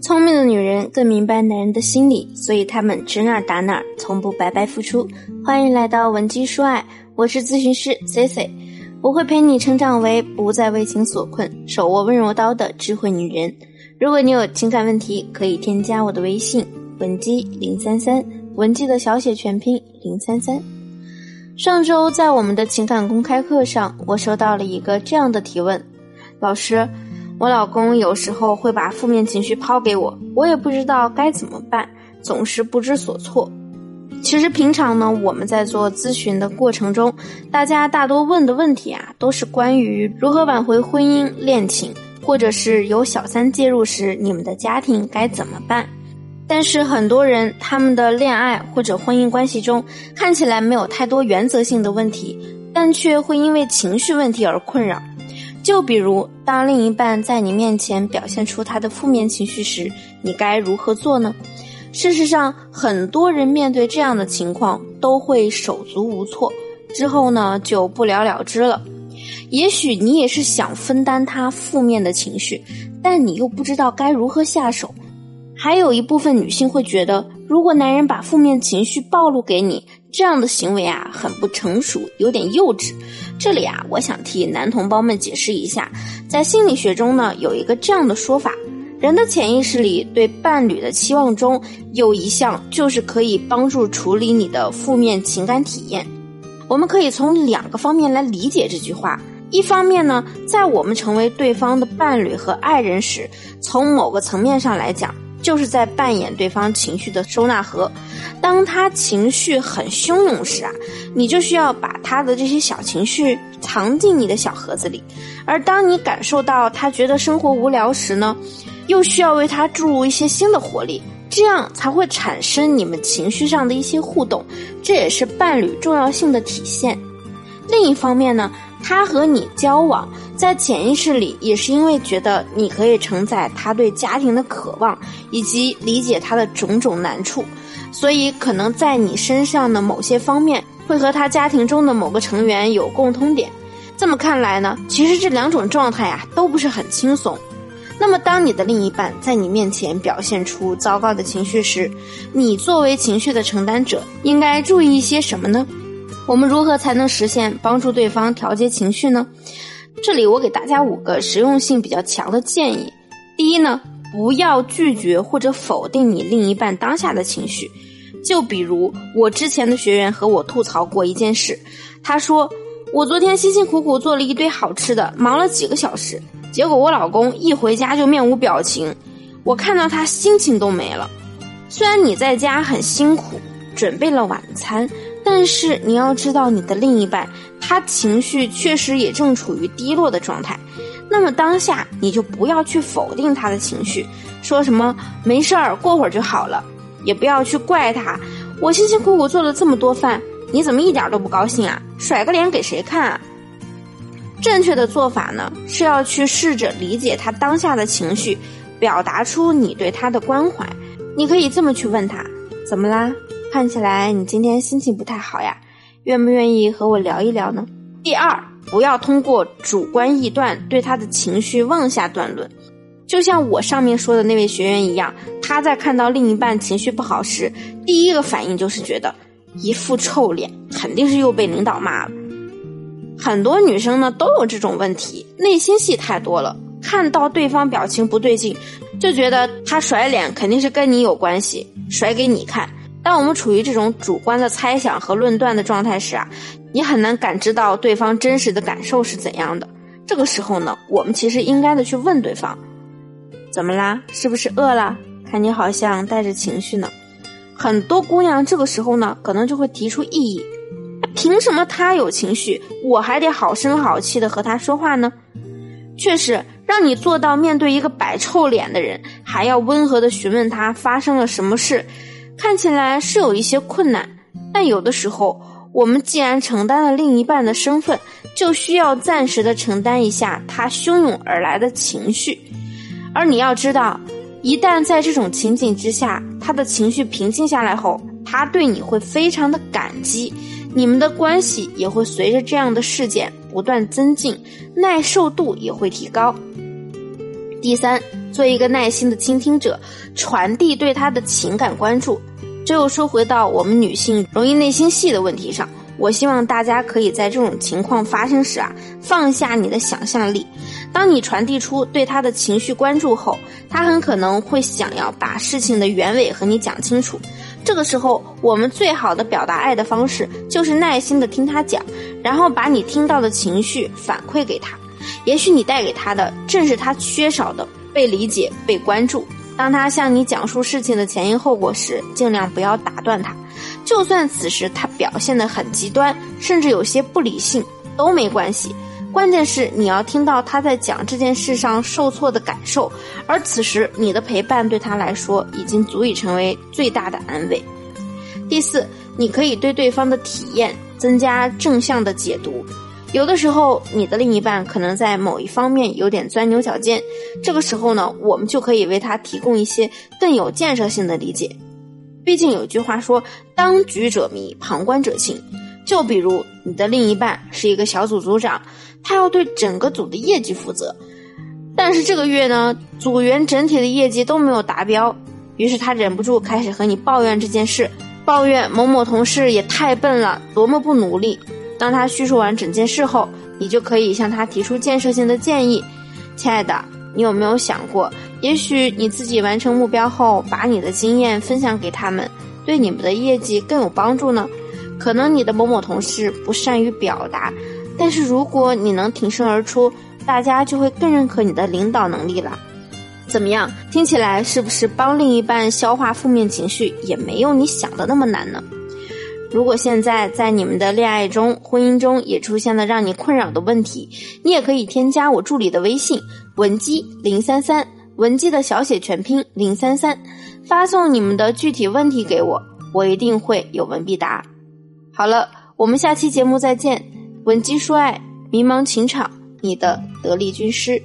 聪明的女人更明白男人的心理，所以她们指哪打哪，从不白白付出。欢迎来到文姬说爱，我是咨询师 C C，我会陪你成长为不再为情所困、手握温柔刀的智慧女人。如果你有情感问题，可以添加我的微信文姬零三三，文姬的小写全拼零三三。上周在我们的情感公开课上，我收到了一个这样的提问：老师，我老公有时候会把负面情绪抛给我，我也不知道该怎么办，总是不知所措。其实平常呢，我们在做咨询的过程中，大家大多问的问题啊，都是关于如何挽回婚姻、恋情，或者是有小三介入时，你们的家庭该怎么办。但是很多人他们的恋爱或者婚姻关系中看起来没有太多原则性的问题，但却会因为情绪问题而困扰。就比如，当另一半在你面前表现出他的负面情绪时，你该如何做呢？事实上，很多人面对这样的情况都会手足无措，之后呢就不了了之了。也许你也是想分担他负面的情绪，但你又不知道该如何下手。还有一部分女性会觉得，如果男人把负面情绪暴露给你，这样的行为啊很不成熟，有点幼稚。这里啊，我想替男同胞们解释一下，在心理学中呢，有一个这样的说法：人的潜意识里对伴侣的期望中有一项就是可以帮助处理你的负面情感体验。我们可以从两个方面来理解这句话。一方面呢，在我们成为对方的伴侣和爱人时，从某个层面上来讲。就是在扮演对方情绪的收纳盒，当他情绪很汹涌时啊，你就需要把他的这些小情绪藏进你的小盒子里；而当你感受到他觉得生活无聊时呢，又需要为他注入一些新的活力，这样才会产生你们情绪上的一些互动，这也是伴侣重要性的体现。另一方面呢。他和你交往，在潜意识里也是因为觉得你可以承载他对家庭的渴望，以及理解他的种种难处，所以可能在你身上的某些方面会和他家庭中的某个成员有共通点。这么看来呢，其实这两种状态呀都不是很轻松。那么，当你的另一半在你面前表现出糟糕的情绪时，你作为情绪的承担者，应该注意一些什么呢？我们如何才能实现帮助对方调节情绪呢？这里我给大家五个实用性比较强的建议。第一呢，不要拒绝或者否定你另一半当下的情绪。就比如我之前的学员和我吐槽过一件事，他说我昨天辛辛苦苦做了一堆好吃的，忙了几个小时，结果我老公一回家就面无表情，我看到他心情都没了。虽然你在家很辛苦，准备了晚餐。但是你要知道，你的另一半他情绪确实也正处于低落的状态，那么当下你就不要去否定他的情绪，说什么没事儿，过会儿就好了，也不要去怪他。我辛辛苦苦做了这么多饭，你怎么一点都不高兴啊？甩个脸给谁看啊？正确的做法呢，是要去试着理解他当下的情绪，表达出你对他的关怀。你可以这么去问他：怎么啦？看起来你今天心情不太好呀，愿不愿意和我聊一聊呢？第二，不要通过主观臆断对他的情绪妄下断论。就像我上面说的那位学员一样，他在看到另一半情绪不好时，第一个反应就是觉得一副臭脸，肯定是又被领导骂了。很多女生呢都有这种问题，内心戏太多了，看到对方表情不对劲，就觉得他甩脸肯定是跟你有关系，甩给你看。当我们处于这种主观的猜想和论断的状态时啊，你很难感知到对方真实的感受是怎样的。这个时候呢，我们其实应该的去问对方：怎么啦？是不是饿了？看你好像带着情绪呢。很多姑娘这个时候呢，可能就会提出异议：凭什么他有情绪，我还得好声好气的和他说话呢？确实，让你做到面对一个摆臭脸的人，还要温和的询问他发生了什么事。看起来是有一些困难，但有的时候，我们既然承担了另一半的身份，就需要暂时的承担一下他汹涌而来的情绪。而你要知道，一旦在这种情景之下，他的情绪平静下来后，他对你会非常的感激，你们的关系也会随着这样的事件不断增进，耐受度也会提高。第三，做一个耐心的倾听者，传递对他的情感关注。这又说回到我们女性容易内心戏的问题上。我希望大家可以在这种情况发生时啊，放下你的想象力。当你传递出对他的情绪关注后，他很可能会想要把事情的原委和你讲清楚。这个时候，我们最好的表达爱的方式就是耐心的听他讲，然后把你听到的情绪反馈给他。也许你带给他的正是他缺少的被理解、被关注。当他向你讲述事情的前因后果时，尽量不要打断他。就算此时他表现得很极端，甚至有些不理性，都没关系。关键是你要听到他在讲这件事上受挫的感受，而此时你的陪伴对他来说已经足以成为最大的安慰。第四，你可以对对方的体验增加正向的解读。有的时候，你的另一半可能在某一方面有点钻牛角尖，这个时候呢，我们就可以为他提供一些更有建设性的理解。毕竟有句话说：“当局者迷，旁观者清。”就比如你的另一半是一个小组组长，他要对整个组的业绩负责，但是这个月呢，组员整体的业绩都没有达标，于是他忍不住开始和你抱怨这件事，抱怨某某同事也太笨了，多么不努力。当他叙述完整件事后，你就可以向他提出建设性的建议。亲爱的，你有没有想过，也许你自己完成目标后，把你的经验分享给他们，对你们的业绩更有帮助呢？可能你的某某同事不善于表达，但是如果你能挺身而出，大家就会更认可你的领导能力了。怎么样？听起来是不是帮另一半消化负面情绪也没有你想的那么难呢？如果现在在你们的恋爱中、婚姻中也出现了让你困扰的问题，你也可以添加我助理的微信文姬零三三，文姬的小写全拼零三三，发送你们的具体问题给我，我一定会有问必答。好了，我们下期节目再见。文姬说爱，迷茫情场，你的得力军师。